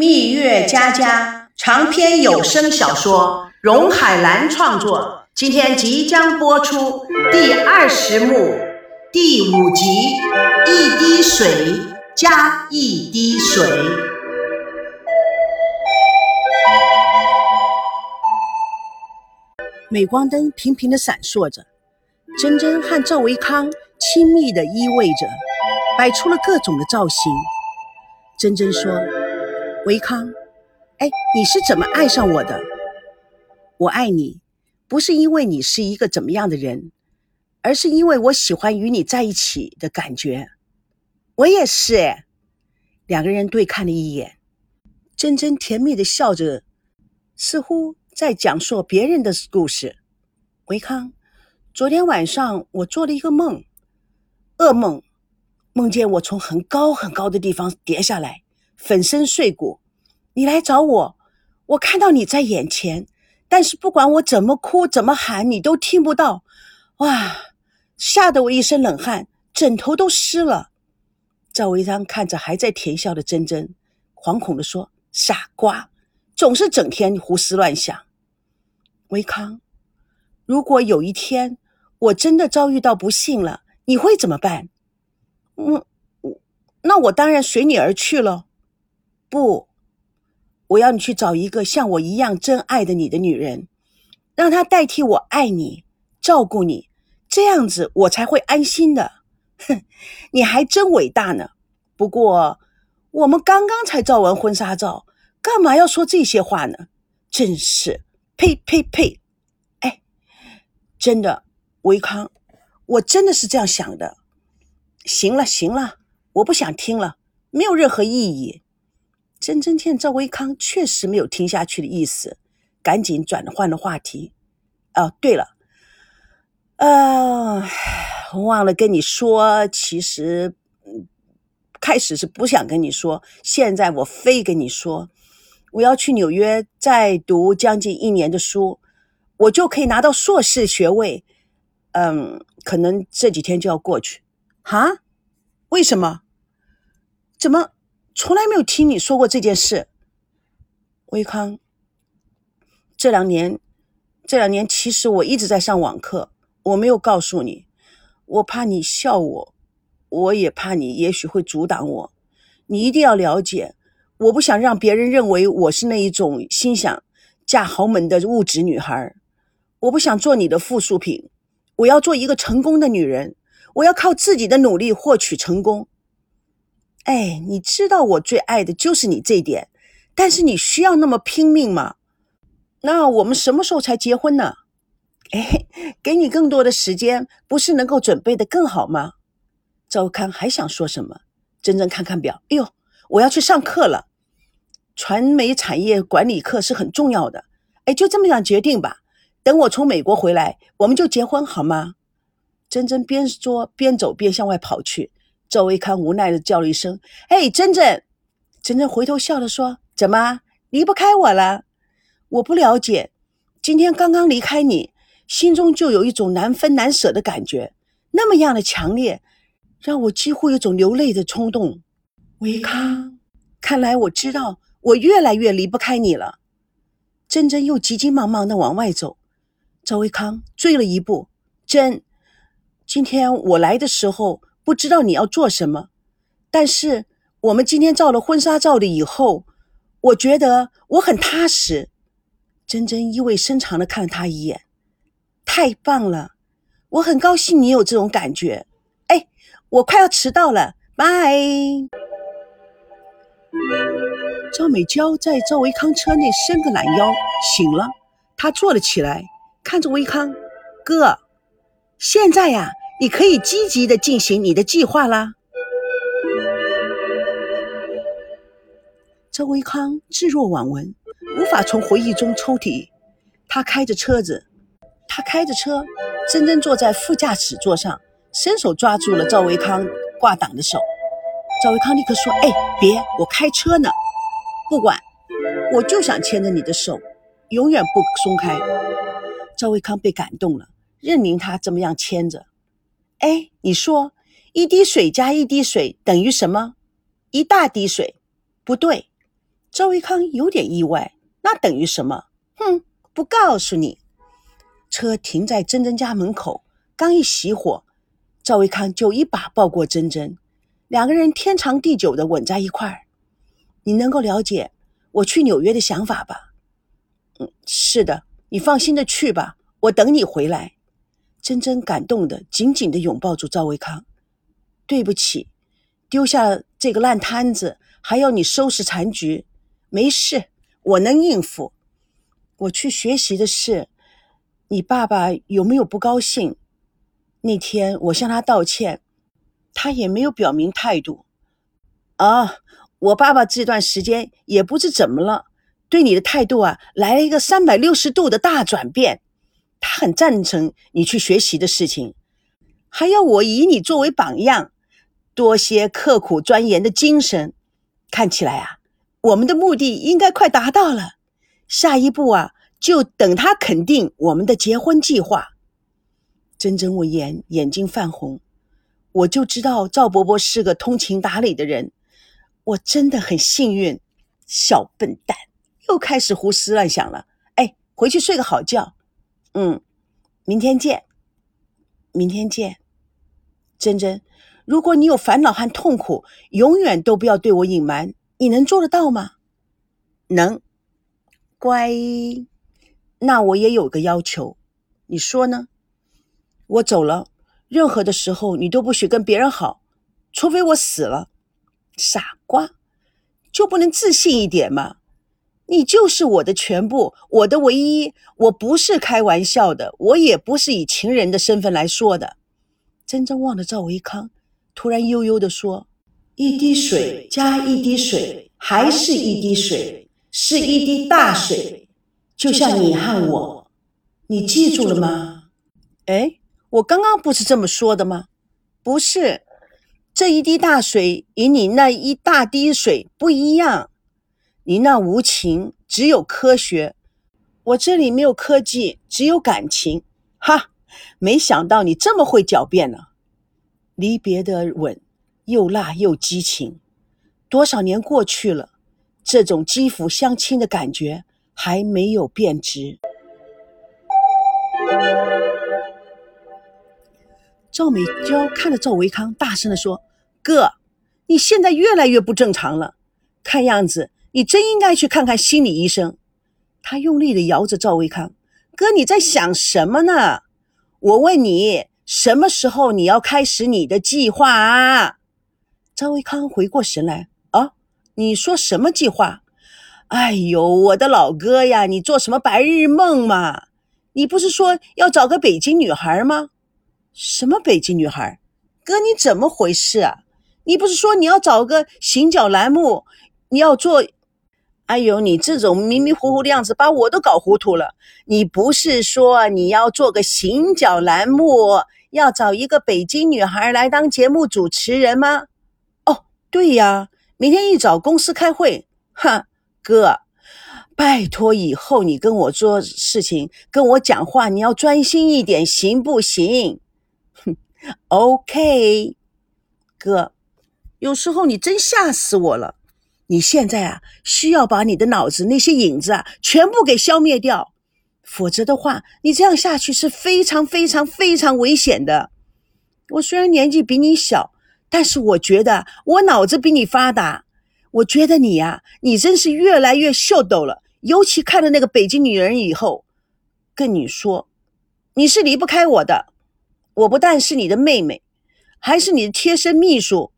蜜月佳佳长篇有声小说，荣海兰创作，今天即将播出第二十幕第五集《一滴水加一滴水》。镁光灯频频的闪烁着，珍珍和赵维康亲密的依偎着，摆出了各种的造型。珍珍说。维康，哎，你是怎么爱上我的？我爱你，不是因为你是一个怎么样的人，而是因为我喜欢与你在一起的感觉。我也是。哎，两个人对看了一眼，珍珍甜蜜的笑着，似乎在讲述别人的故事。维康，昨天晚上我做了一个梦，噩梦，梦见我从很高很高的地方跌下来。粉身碎骨，你来找我，我看到你在眼前，但是不管我怎么哭怎么喊，你都听不到。哇，吓得我一身冷汗，枕头都湿了。赵维章看着还在甜笑的珍珍，惶恐地说：“傻瓜，总是整天胡思乱想。”维康，如果有一天我真的遭遇到不幸了，你会怎么办？嗯，那我当然随你而去了。不，我要你去找一个像我一样真爱的你的女人，让她代替我爱你、照顾你，这样子我才会安心的。哼，你还真伟大呢。不过我们刚刚才照完婚纱照，干嘛要说这些话呢？真是，呸呸呸！哎，真的，维康，我真的是这样想的。行了行了，我不想听了，没有任何意义。真真见赵维康确实没有听下去的意思，赶紧转换了话题。哦，对了，呃，忘了跟你说，其实开始是不想跟你说，现在我非跟你说，我要去纽约再读将近一年的书，我就可以拿到硕士学位。嗯，可能这几天就要过去。哈？为什么？怎么？从来没有听你说过这件事，维康。这两年，这两年其实我一直在上网课，我没有告诉你，我怕你笑我，我也怕你也许会阻挡我。你一定要了解，我不想让别人认为我是那一种心想嫁豪门的物质女孩，我不想做你的附属品，我要做一个成功的女人，我要靠自己的努力获取成功。哎，你知道我最爱的就是你这点，但是你需要那么拼命吗？那我们什么时候才结婚呢？哎，给你更多的时间，不是能够准备的更好吗？赵康还想说什么？真真看看表，哎呦，我要去上课了，传媒产业管理课是很重要的。哎，就这么样决定吧。等我从美国回来，我们就结婚好吗？真真边说边走边向外跑去。赵维康无奈的叫了一声：“哎，珍珍！”珍珍回头笑着说：“怎么离不开我了？我不了解。今天刚刚离开你，心中就有一种难分难舍的感觉，那么样的强烈，让我几乎有种流泪的冲动。”维康，看来我知道我越来越离不开你了。珍珍又急急忙忙的往外走，赵维康追了一步：“珍，今天我来的时候。”不知道你要做什么，但是我们今天照了婚纱照的以后，我觉得我很踏实。珍珍意味深长的看了他一眼，太棒了，我很高兴你有这种感觉。哎，我快要迟到了，拜。赵美娇在赵维康车内伸个懒腰，醒了，她坐了起来，看着维康哥，现在呀。你可以积极的进行你的计划啦。周维康置若罔闻，无法从回忆中抽离。他开着车子，他开着车，珍珍坐在副驾驶座上，伸手抓住了赵维康挂挡的手。赵维康立刻说：“哎，别，我开车呢，不管，我就想牵着你的手，永远不松开。”赵维康被感动了，任凭他这么样牵着。哎，你说一滴水加一滴水等于什么？一大滴水？不对，赵维康有点意外，那等于什么？哼，不告诉你。车停在珍珍家门口，刚一熄火，赵维康就一把抱过珍珍，两个人天长地久的吻在一块儿。你能够了解我去纽约的想法吧？嗯，是的，你放心的去吧，我等你回来。珍珍感动的紧紧的拥抱住赵维康。对不起，丢下这个烂摊子，还要你收拾残局。没事，我能应付。我去学习的事，你爸爸有没有不高兴？那天我向他道歉，他也没有表明态度。啊，我爸爸这段时间也不知怎么了，对你的态度啊，来了一个三百六十度的大转变。他很赞成你去学习的事情，还要我以你作为榜样，多些刻苦钻研的精神。看起来啊，我们的目的应该快达到了。下一步啊，就等他肯定我们的结婚计划。珍珍闻言，眼睛泛红。我就知道赵伯伯是个通情达理的人，我真的很幸运。小笨蛋，又开始胡思乱想了。哎，回去睡个好觉。嗯，明天见。明天见，珍珍。如果你有烦恼和痛苦，永远都不要对我隐瞒。你能做得到吗？能。乖，那我也有个要求，你说呢？我走了，任何的时候你都不许跟别人好，除非我死了。傻瓜，就不能自信一点吗？你就是我的全部，我的唯一。我不是开玩笑的，我也不是以情人的身份来说的。真正望着赵维康，突然悠悠地说：“一滴水加一滴水，还是一滴水。”是一滴大水，就像你和我，你记住了吗？哎，我刚刚不是这么说的吗？不是，这一滴大水与你那一大滴水不一样。你那无情，只有科学；我这里没有科技，只有感情。哈，没想到你这么会狡辩呢。离别的吻，又辣又激情。多少年过去了。这种肌肤相亲的感觉还没有变质。赵美娇看着赵维康，大声的说：“哥，你现在越来越不正常了，看样子你真应该去看看心理医生。”他用力的摇着赵维康：“哥，你在想什么呢？我问你，什么时候你要开始你的计划啊？”赵维康回过神来。啊你说什么计划？哎呦，我的老哥呀，你做什么白日梦嘛？你不是说要找个北京女孩吗？什么北京女孩？哥，你怎么回事啊？你不是说你要找个行脚栏目？你要做？哎呦，你这种迷迷糊糊的样子，把我都搞糊涂了。你不是说你要做个行脚栏目，要找一个北京女孩来当节目主持人吗？哦，对呀。明天一早公司开会，哈，哥，拜托以后你跟我做事情、跟我讲话，你要专心一点，行不行？哼，OK，哥，有时候你真吓死我了。你现在啊，需要把你的脑子那些影子啊，全部给消灭掉，否则的话，你这样下去是非常非常非常危险的。我虽然年纪比你小。但是我觉得我脑子比你发达，我觉得你呀，你真是越来越秀逗了。尤其看了那个北京女人以后，跟你说，你是离不开我的。我不但是你的妹妹，还是你的贴身秘书。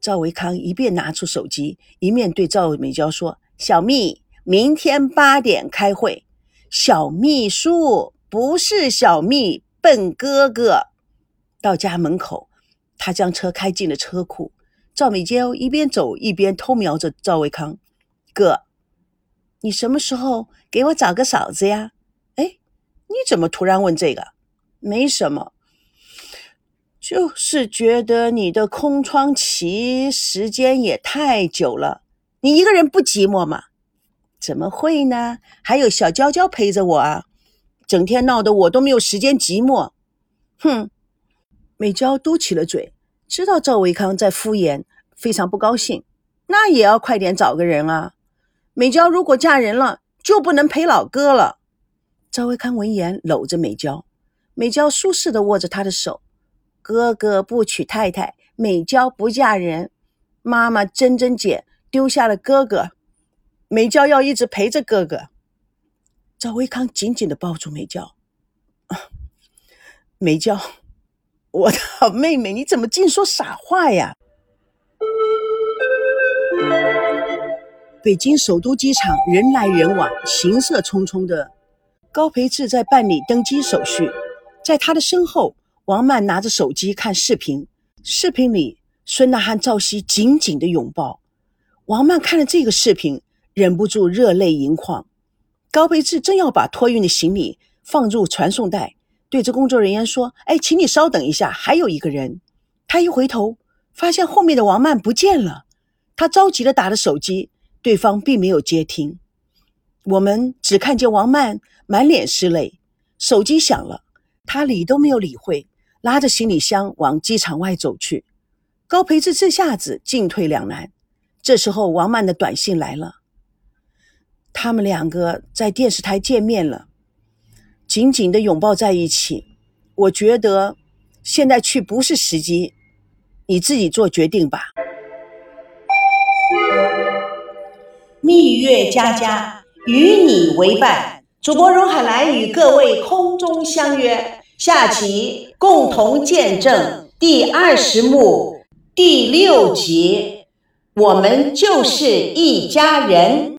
赵维康一边拿出手机，一面对赵美娇说：“小蜜，明天八点开会。小秘书不是小蜜，笨哥哥。”到家门口。他将车开进了车库，赵美娇一边走一边偷瞄着赵维康：“哥，你什么时候给我找个嫂子呀？”“哎，你怎么突然问这个？”“没什么，就是觉得你的空窗期时间也太久了，你一个人不寂寞吗？”“怎么会呢？还有小娇娇陪着我啊，整天闹得我都没有时间寂寞。”“哼。”美娇嘟起了嘴，知道赵维康在敷衍，非常不高兴。那也要快点找个人啊！美娇如果嫁人了，就不能陪老哥了。赵维康闻言，搂着美娇，美娇舒适的握着他的手。哥哥不娶太太，美娇不嫁人。妈妈珍珍姐丢下了哥哥，美娇要一直陪着哥哥。赵维康紧紧的抱住美娇，美娇，我的好妹妹，你怎么净说傻话呀？北京首都机场人来人往，行色匆匆的。高培志在办理登机手续，在他的身后，王曼拿着手机看视频。视频里，孙娜和赵熙紧紧的拥抱。王曼看了这个视频，忍不住热泪盈眶。高培志正要把托运的行李放入传送带，对着工作人员说：“哎，请你稍等一下，还有一个人。”他一回头，发现后面的王曼不见了。他着急的打着手机。对方并没有接听，我们只看见王曼满脸是泪，手机响了，他理都没有理会，拉着行李箱往机场外走去。高培志这下子进退两难。这时候，王曼的短信来了，他们两个在电视台见面了，紧紧的拥抱在一起。我觉得现在去不是时机，你自己做决定吧。蜜月佳佳与你为伴，主播荣海兰与各位空中相约，下期共同见证第二十幕第六集，我们就是一家人。